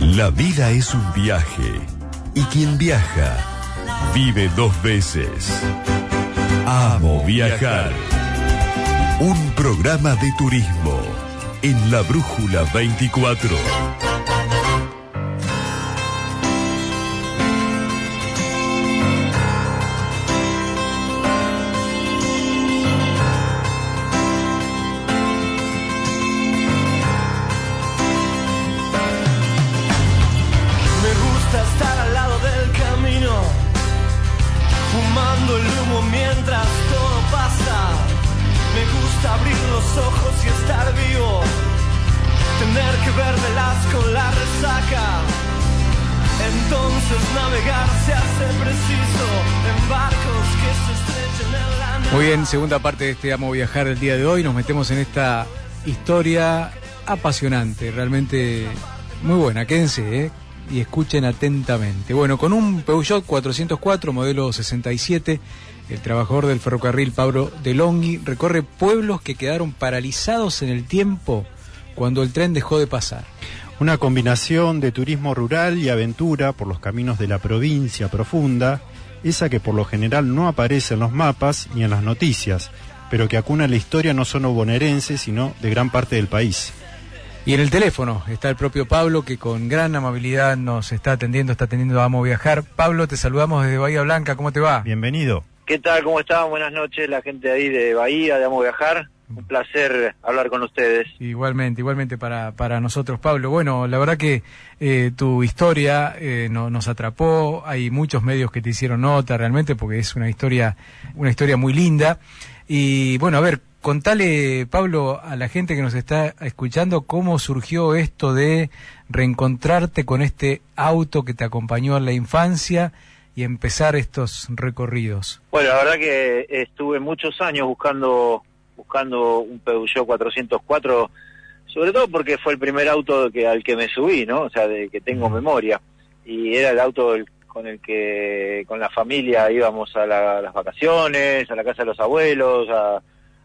La vida es un viaje y quien viaja vive dos veces. Amo viajar. Un programa de turismo en la Brújula 24. Muy bien, segunda parte de este Amo Viajar del día de hoy. Nos metemos en esta historia apasionante, realmente muy buena. Quédense ¿eh? y escuchen atentamente. Bueno, con un Peugeot 404, modelo 67, el trabajador del ferrocarril Pablo de Longhi recorre pueblos que quedaron paralizados en el tiempo cuando el tren dejó de pasar. Una combinación de turismo rural y aventura por los caminos de la provincia profunda, esa que por lo general no aparece en los mapas ni en las noticias, pero que acuna la historia no solo bonaerense, sino de gran parte del país. Y en el teléfono está el propio Pablo que con gran amabilidad nos está atendiendo, está atendiendo a Amo Viajar. Pablo, te saludamos desde Bahía Blanca, ¿cómo te va? Bienvenido. ¿Qué tal? ¿Cómo están? Buenas noches, la gente ahí de Bahía, de Amo Viajar. Un placer hablar con ustedes. Igualmente, igualmente para, para nosotros, Pablo. Bueno, la verdad que eh, tu historia eh, no- nos atrapó, hay muchos medios que te hicieron nota realmente porque es una historia, una historia muy linda. Y bueno, a ver, contale, Pablo, a la gente que nos está escuchando cómo surgió esto de reencontrarte con este auto que te acompañó en la infancia y empezar estos recorridos. Bueno, la verdad que estuve muchos años buscando buscando un Peugeot 404, sobre todo porque fue el primer auto que al que me subí, ¿no? O sea, de que tengo memoria. Y era el auto el- con el que con la familia íbamos a, la- a las vacaciones, a la casa de los abuelos, a,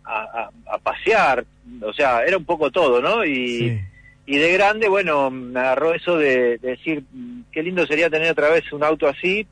a- a- a pasear. O sea, era un poco todo, ¿no? Y, Sí. y de grande, bueno, me agarró eso de, de decir, mm, qué lindo sería tener otra vez un auto así.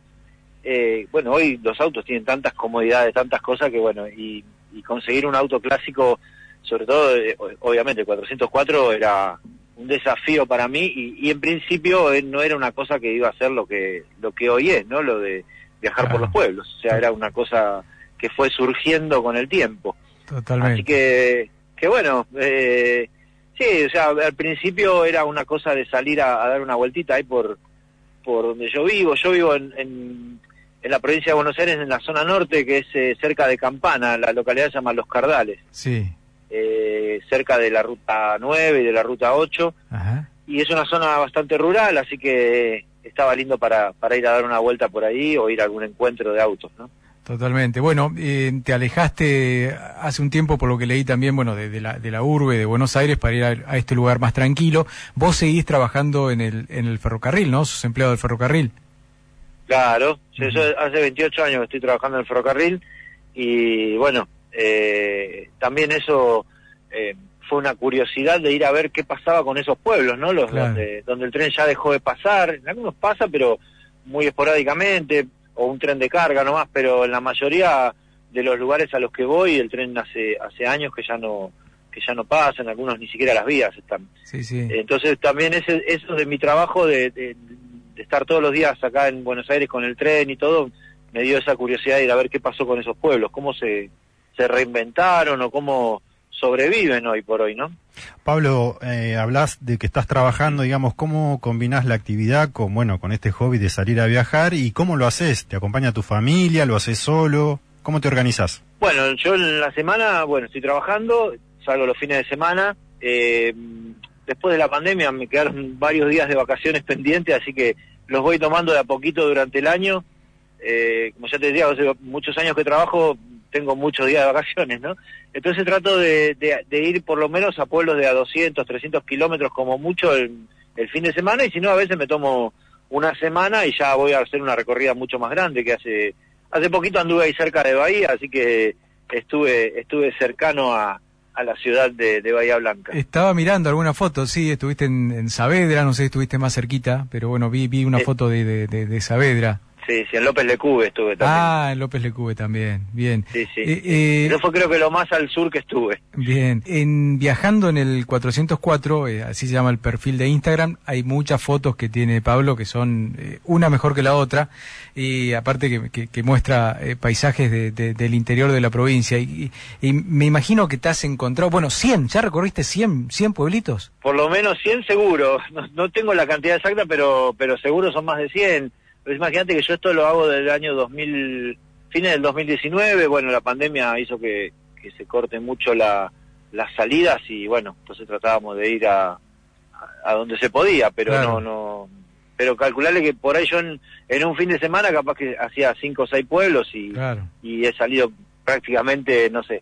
Eh, bueno, hoy los autos tienen tantas comodidades, tantas cosas que, bueno, y, y conseguir un auto clásico, sobre todo, eh, obviamente, el 404 era un desafío para mí y, y en principio eh, no era una cosa que iba a ser lo que lo que hoy es, ¿no? Lo de viajar por los pueblos. O sea, era una cosa que fue surgiendo con el tiempo. Totalmente. Así que, que bueno, eh, sí, o sea, al principio era una cosa de salir a, a dar una vueltita ahí por, por donde yo vivo. Yo vivo en, en, en la provincia de Buenos Aires, en la zona norte, que es eh, cerca de Campana, la localidad se llama Los Cardales, Sí. eh, cerca de la ruta 9 y de la ruta 8. Ajá. Y es una zona bastante rural, así que estaba lindo para, para ir a dar una vuelta por ahí o ir a algún encuentro de autos, ¿no? Totalmente. Bueno, eh, te alejaste hace un tiempo, por lo que leí también, bueno, de, de la, de la urbe de Buenos Aires para ir a, a este lugar más tranquilo. Vos seguís trabajando en el, en el ferrocarril, ¿no? Sos empleado del ferrocarril. Claro, yo hace 28 años que estoy trabajando en el ferrocarril y bueno, eh, también eso eh, fue una curiosidad de ir a ver qué pasaba con esos pueblos, ¿no? Los Claro. donde, donde el tren ya dejó de pasar, en algunos pasa, pero muy esporádicamente, o un tren de carga nomás, pero en la mayoría de los lugares a los que voy el tren hace hace años que ya no que ya no pasa, en algunos ni siquiera las vías están. Sí, sí. Entonces también ese, eso de mi trabajo de estar todos los días acá en Buenos Aires con el tren y todo, me dio esa curiosidad de ir a ver qué pasó con esos pueblos, cómo se, se reinventaron o cómo sobreviven hoy por hoy, ¿no? Pablo, eh, hablas de que estás trabajando, digamos, ¿cómo combinás la actividad con, bueno, con este hobby de salir a viajar y cómo lo haces? ¿Te acompaña tu familia? ¿Lo haces solo? ¿Cómo te organizas? Bueno, yo en la semana, bueno, estoy trabajando, salgo los fines de semana. eh, después de la pandemia me quedaron varios días de vacaciones pendientes, así que los voy tomando de a poquito durante el año. Eh, como ya te decía, hace muchos años que trabajo, tengo muchos días de vacaciones, ¿no? Entonces trato de, de- de ir por lo menos a pueblos de a 200, 300 kilómetros como mucho el, fin de semana, y si no, a veces me tomo una semana y ya voy a hacer una recorrida mucho más grande que hace hace poquito anduve ahí cerca de Bahía, así que estuve estuve cercano a, a la ciudad de, de Bahía Blanca. Estaba mirando alguna foto, sí, estuviste en, en Saavedra, no sé si estuviste más cerquita, pero bueno, vi, vi una Eh. foto de, de, de, de Saavedra. Sí, sí, en López Lecube estuve también. Ah, en López Lecube también, bien. sí, sí. Eh, eh, Eso fue creo que lo más al sur que estuve. Bien, en viajando en el 404, eh, así se llama el perfil de Instagram, hay muchas fotos que tiene Pablo que son eh, una mejor que la otra y aparte que, que- que muestra eh, paisajes de- de- del interior de la provincia y, y- y me imagino que te has encontrado, bueno, 100, ya recorriste 100, 100 pueblitos. Por lo menos 100 seguro. No, no tengo la cantidad exacta, pero pero seguro son más de 100. Pero imagínate que yo esto lo hago del año 2000, fines del 2019. Bueno, la pandemia hizo que, que se corte mucho la, las salidas y bueno, entonces tratábamos de ir a, a, a donde se podía, pero Claro. no, no. Pero calcularle que por ahí yo en, en un fin de semana capaz que hacía cinco o seis pueblos y, Claro. y he salido prácticamente, no sé,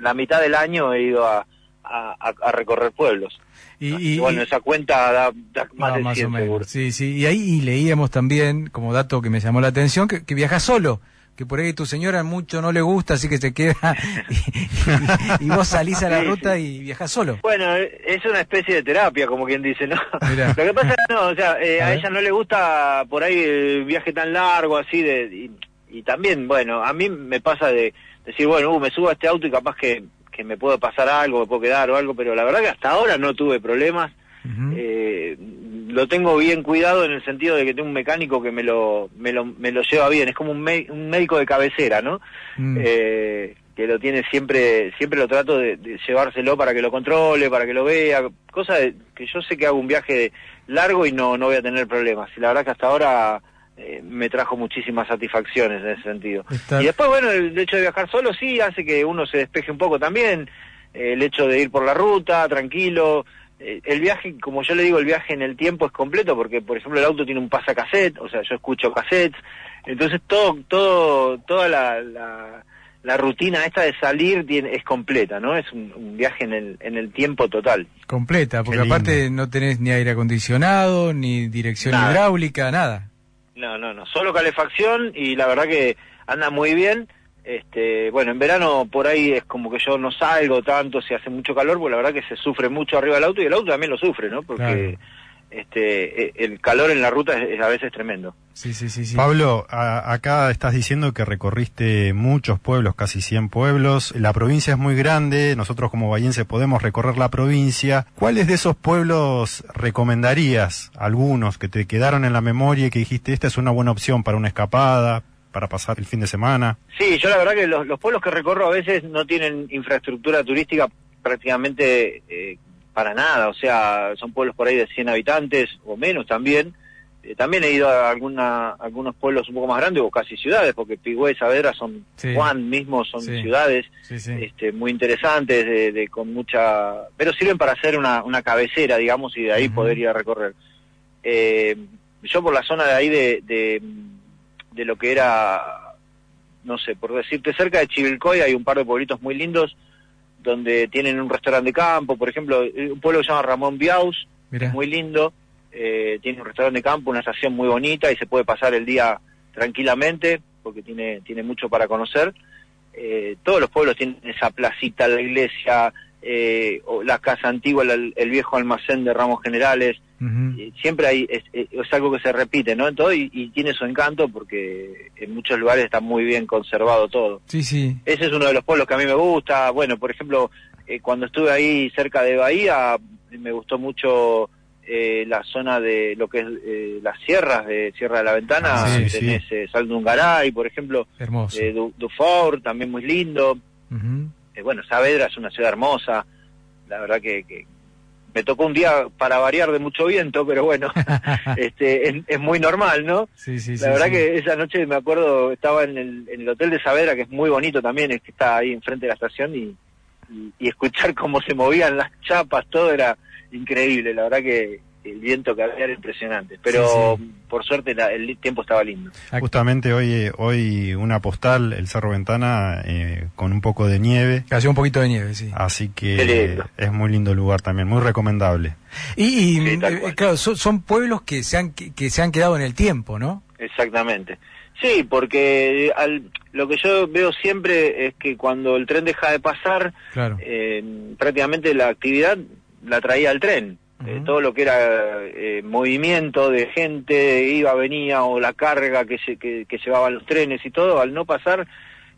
la mitad del año he ido a, a, a- a recorrer pueblos. Y, Y, y- bueno, esa cuenta da, da más Ah, de más 100 o menos. seguro. Sí, sí. Y ahí y leíamos también, como dato que me llamó la atención, que, que viajas solo. Que por ahí tu señora mucho no le gusta, así que se queda. y, y- y vos salís a la Sí, ruta y viajas solo. Bueno, es una especie de terapia, como quien dice, ¿no? Mirá. Lo que pasa es que no, o sea, eh, A ella no le gusta por ahí el viaje tan largo, así, de y, y también, bueno, a mí me pasa de decir, bueno, uh, me subo a este auto y capaz que, que me puede pasar algo, me puedo quedar o algo, pero la verdad que hasta ahora no tuve problemas. Eh, lo tengo bien cuidado en el sentido de que tengo un mecánico que me lo, me lo, me lo lleva bien, es como un, me- un médico de cabecera, ¿no? Mm. eh, que lo tiene siempre, siempre lo trato de, de llevárselo para que lo controle, para que lo vea, cosa de, que yo sé que hago un viaje largo y no, no voy a tener problemas. Y la verdad que hasta ahora eh, me trajo muchísimas satisfacciones en ese sentido. Está- Y después, bueno, el hecho de viajar solo sí hace que uno se despeje un poco también, eh, el hecho de ir por la ruta, tranquilo. Eh, el viaje, como yo le digo, el viaje en el tiempo es completo porque, por ejemplo, el auto tiene un pasacassette, o sea, yo escucho cassettes, entonces todo, todo, toda la, la, la rutina esta de salir tiene, es completa, ¿no? Es un, un viaje en el, en el tiempo total. Completa, porque aparte no tenés ni aire acondicionado, ni dirección Nada. hidráulica, nada. No, no, no, solo calefacción y la verdad que anda muy bien. Este, bueno, en verano por ahí es como que yo no salgo tanto si hace mucho calor, porque la verdad que se sufre mucho arriba del auto y el auto también lo sufre, ¿no? Porque. Este eh, el calor en la ruta es, es a veces tremendo. Sí, sí, sí. sí. Pablo, a- acá estás diciendo que recorriste muchos pueblos, casi 100 pueblos. La provincia es muy grande, nosotros como bahienses podemos recorrer la provincia. ¿Cuáles de esos pueblos recomendarías? Algunos que te quedaron en la memoria y que dijiste, esta es una buena opción para una escapada, para pasar el fin de semana. Sí, yo la verdad que los, los pueblos que recorro a veces no tienen infraestructura turística prácticamente eh, para nada, o sea, son pueblos por ahí de 100 habitantes o menos también. Eh, también he ido a alguna, algunos pueblos un poco más grandes o casi ciudades, porque Pigüé y Saavedra son, Sí. Juan mismo son Sí. ciudades Sí, este, muy interesantes, de, de- con mucha... pero sirven para hacer una, una cabecera, digamos, y de ahí poder ir a recorrer. Eh, yo por la zona de ahí de, de, de lo que era, no sé, por decirte, cerca de Chivilcoy hay un par de pueblitos muy lindos donde tienen un restaurante de campo, por ejemplo, eh, un pueblo que se llama Ramón Biaus, Mirá. muy lindo, eh, tiene un restaurante de campo, una estación muy bonita y se puede pasar el día tranquilamente porque tiene, tiene mucho para conocer. Eh, todos los pueblos tienen esa placita, la iglesia, eh, o la casa antigua, la- el viejo almacén de ramos generales, Eh, siempre hay, es, es- es algo que se repite, ¿no? En todo y, y tiene su encanto porque en muchos lugares está muy bien conservado todo. Sí, sí. Ese es uno de los pueblos que a mí me gusta. Bueno, por ejemplo, eh, cuando estuve ahí cerca de Bahía, me gustó mucho eh, la zona de lo que es eh, las sierras de Sierra de la Ventana. Ah, sí, Tenés eh, Sal de Ungaray, por ejemplo, Hermoso. eh, Du- Dufour, también muy lindo. Eh, bueno, Saavedra es una ciudad hermosa. La verdad que, que me tocó un día para variar de mucho viento, pero bueno, este es, es muy normal, ¿no? Sí, sí, La sí, verdad sí. que esa noche me acuerdo, estaba en el, en el hotel de Saavedra, que es muy bonito también, es que está ahí enfrente de la estación, y, y, y escuchar cómo se movían las chapas, todo era increíble. La verdad que el viento que había era impresionante. Pero Sí, por suerte la- el tiempo estaba lindo. Justamente hoy, eh, hoy una postal, el Cerro Ventana, eh, con un poco de nieve. Cayó un poquito de nieve, sí. Así que es muy lindo lugar también, muy recomendable. Y, y, Sí, tal eh, claro, son, son pueblos que se, han, que, que se han quedado en el tiempo, ¿no? Exactamente. Sí, porque al, lo que yo veo siempre es que cuando el tren deja de pasar, Claro. eh, prácticamente la actividad la traía el tren. Eh, todo lo que era eh, movimiento de gente, iba, venía, o la carga que, se- que, que llevaban los trenes y todo, al no pasar,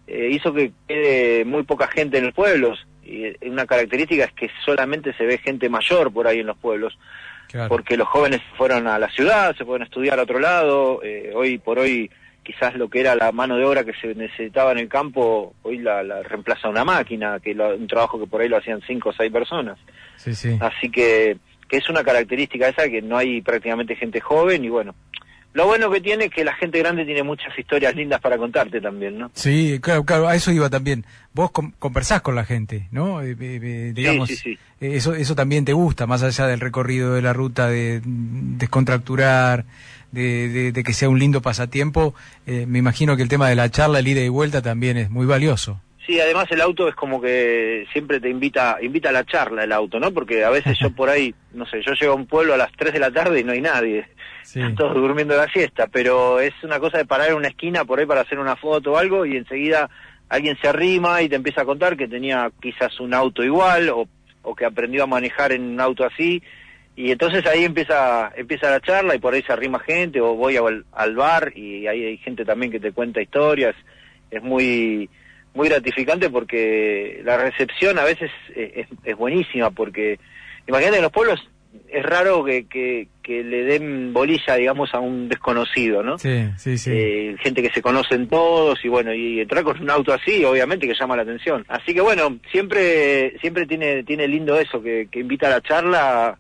eh, hizo que quede muy poca gente en los pueblos. Y eh, una característica es que solamente se ve gente mayor por ahí en los pueblos Claro. porque los jóvenes fueron a la ciudad, se fueron a estudiar a otro lado, eh, hoy por hoy quizás lo que era la mano de obra que se necesitaba en el campo, hoy la, la reemplaza una máquina, que lo- un trabajo que por ahí lo hacían cinco o seis personas. Sí, sí. Así que, que es una característica esa que no hay prácticamente gente joven y bueno, lo bueno que tiene es que la gente grande tiene muchas historias lindas para contarte también, ¿no? Sí, claro, claro, a eso iba también. Vos con- conversás con la gente, ¿no? Eh, eh, eh, digamos, sí, sí. eh, eso eso también te gusta, más allá del recorrido de la ruta, de descontracturar, de, de- de que sea un lindo pasatiempo. eh, me imagino que el tema de la charla, el ida y vuelta también es muy valioso. Sí, además el auto es como que siempre te invita invita a la charla el auto, ¿no? Porque a veces yo por ahí, no sé, yo llego a un pueblo a las 3 de la tarde y no hay nadie. Sí. Están todos durmiendo la siesta, pero es una cosa de parar en una esquina por ahí para hacer una foto o algo y enseguida alguien se arrima y te empieza a contar que tenía quizás un auto igual o, o que aprendió a manejar en un auto así y entonces ahí empieza empieza la charla y por ahí se arrima gente o voy al, al bar y ahí hay gente también que te cuenta historias. Es muy muy gratificante porque la recepción a veces eh, es, es buenísima porque imagínate en los pueblos es raro que, que, que le den bolilla digamos a un desconocido no Sí, sí, sí. Eh, gente que se conocen todos y bueno y entrar con un auto así obviamente que llama la atención. Así que bueno siempre siempre tiene tiene lindo eso que, que invita a la charla.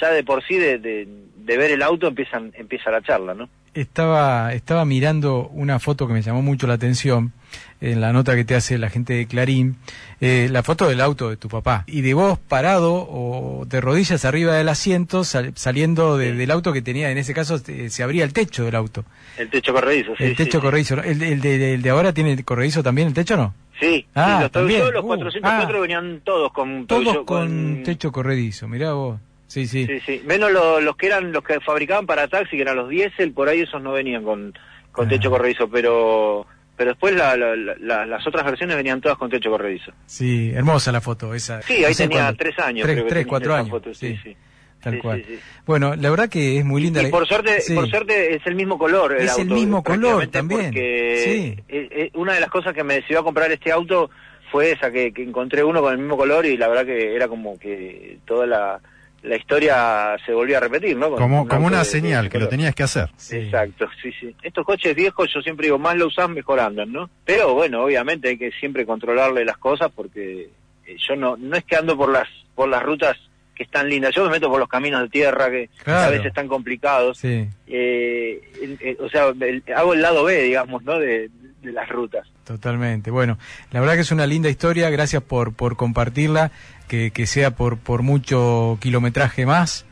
Ya de por sí de, de, de ver el auto empiezan empieza la charla no Estaba, estaba mirando una foto que me llamó mucho la atención en la nota que te hace la gente de Clarín, eh, la foto del auto de tu papá y de vos parado o de rodillas arriba del asiento sal- saliendo de- Sí. del auto que tenía, en ese caso eh, se abría el techo del auto, el techo corredizo sí, el techo sí, corredizo. ¿El, el de, el de ahora tiene corredizo también el techo no? Sí, Ah, los los Uh, 404 ah. venían todos con Todos Toyo- con techo corredizo, mirá vos. Sí, sí. Sí, sí. Menos lo- los que eran los que fabricaban para taxi, que eran los diésel, por ahí esos no venían con, con Ah. techo corredizo, pero pero después la- la- la- la- las otras versiones venían todas con techo corredizo. Sí, hermosa la foto esa. Sí, ahí No tenía tres años. Tres, creo que tres, tenía cuatro años. foto, sí, sí, sí. Tal Sí, cual. sí, sí. Bueno, la verdad que es muy linda. Y la- por suerte, por suerte es el mismo color. El Es el mismo color también, Porque sí. eh, eh, una de las cosas que me decidió a comprar este auto fue esa, que, que encontré uno con el mismo color y la verdad que era como que toda la, la historia se volvió a repetir, ¿no? Con Como, un como una de- señal, que lo tenías que hacer. Sí. Exacto, sí, sí. Estos coches viejos, yo siempre digo, más lo usás, mejor andan, ¿no? Pero bueno, obviamente hay que siempre controlarle las cosas porque eh, yo no no es que ando por las por las rutas que están lindas, yo me meto por los caminos de tierra que a veces están complicados. Sí, Eh, el- o sea, el- hago el lado B, digamos, ¿no? De, de las rutas. totalmente. Bueno, la verdad que es una linda historia. Gracias por, por compartirla. Que, que sea por, por mucho kilometraje más.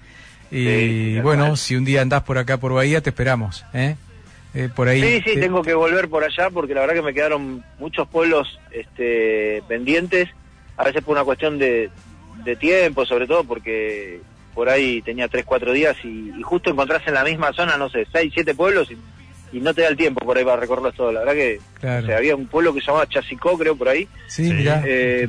Y Sí, bueno, si un día andás por acá por Bahía, te esperamos. ¿eh? Eh, por ahí. Sí, sí, te- tengo que volver por allá porque la verdad que me quedaron muchos pueblos este, pendientes, a veces por una cuestión de, de tiempo, sobre todo porque por ahí tenía tres, cuatro días y, y justo encontrás en la misma zona, no sé, seis, siete pueblos y, y no te da el tiempo por ahí para recorrerlos todos. La verdad que Claro. o sea, había un pueblo que se llamaba Chasicó, creo, por ahí, Sí, mirá, eh,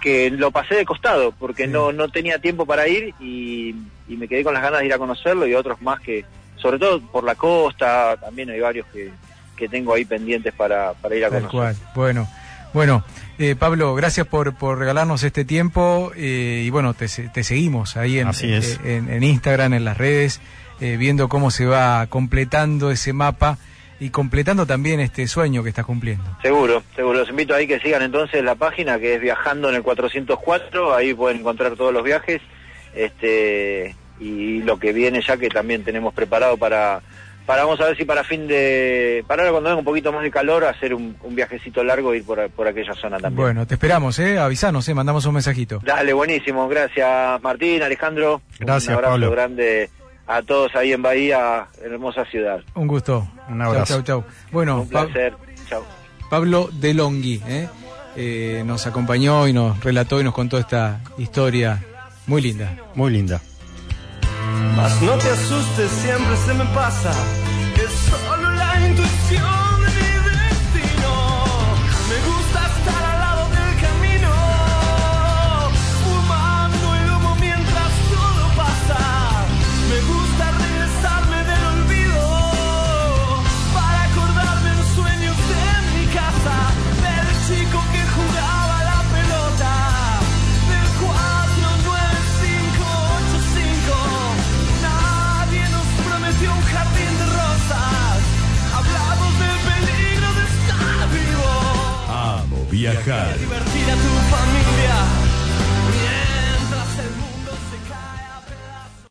que lo pasé de costado porque Sí. no, no tenía tiempo para ir y, y me quedé con las ganas de ir a conocerlo y otros más que, sobre todo por la costa, también hay varios que, que tengo ahí pendientes para, para ir a Tal conocer. cual. Bueno, bueno, eh, Pablo, gracias por, por regalarnos este tiempo eh, y bueno, te, se- te seguimos ahí en, Así es. eh, en, en Instagram, en las redes, eh, viendo cómo se va completando ese mapa y completando también este sueño que estás cumpliendo. Seguro, seguro. Los invito ahí que sigan entonces la página que es Viajando en el 404, ahí pueden encontrar todos los viajes este y lo que viene ya que también tenemos preparado para, para vamos a ver si para fin de, para ahora cuando venga un poquito más de calor, hacer un, un viajecito largo e ir por, por aquella zona también. Bueno, te esperamos, ¿eh? Avisanos, ¿eh? Mandamos un mensajito. Dale, buenísimo. Gracias, Martín, Alejandro. Gracias, Un abrazo Pablo. grande a todos ahí en Bahía, hermosa ciudad. Un gusto. Un abrazo. Chau, chau, chau. Bueno, Un Pa- placer. Chao. Pablo Delonghi ¿eh? Eh, nos acompañó y nos relató y nos contó esta historia muy linda. Muy linda. Mas no te asustes, siempre se me pasa.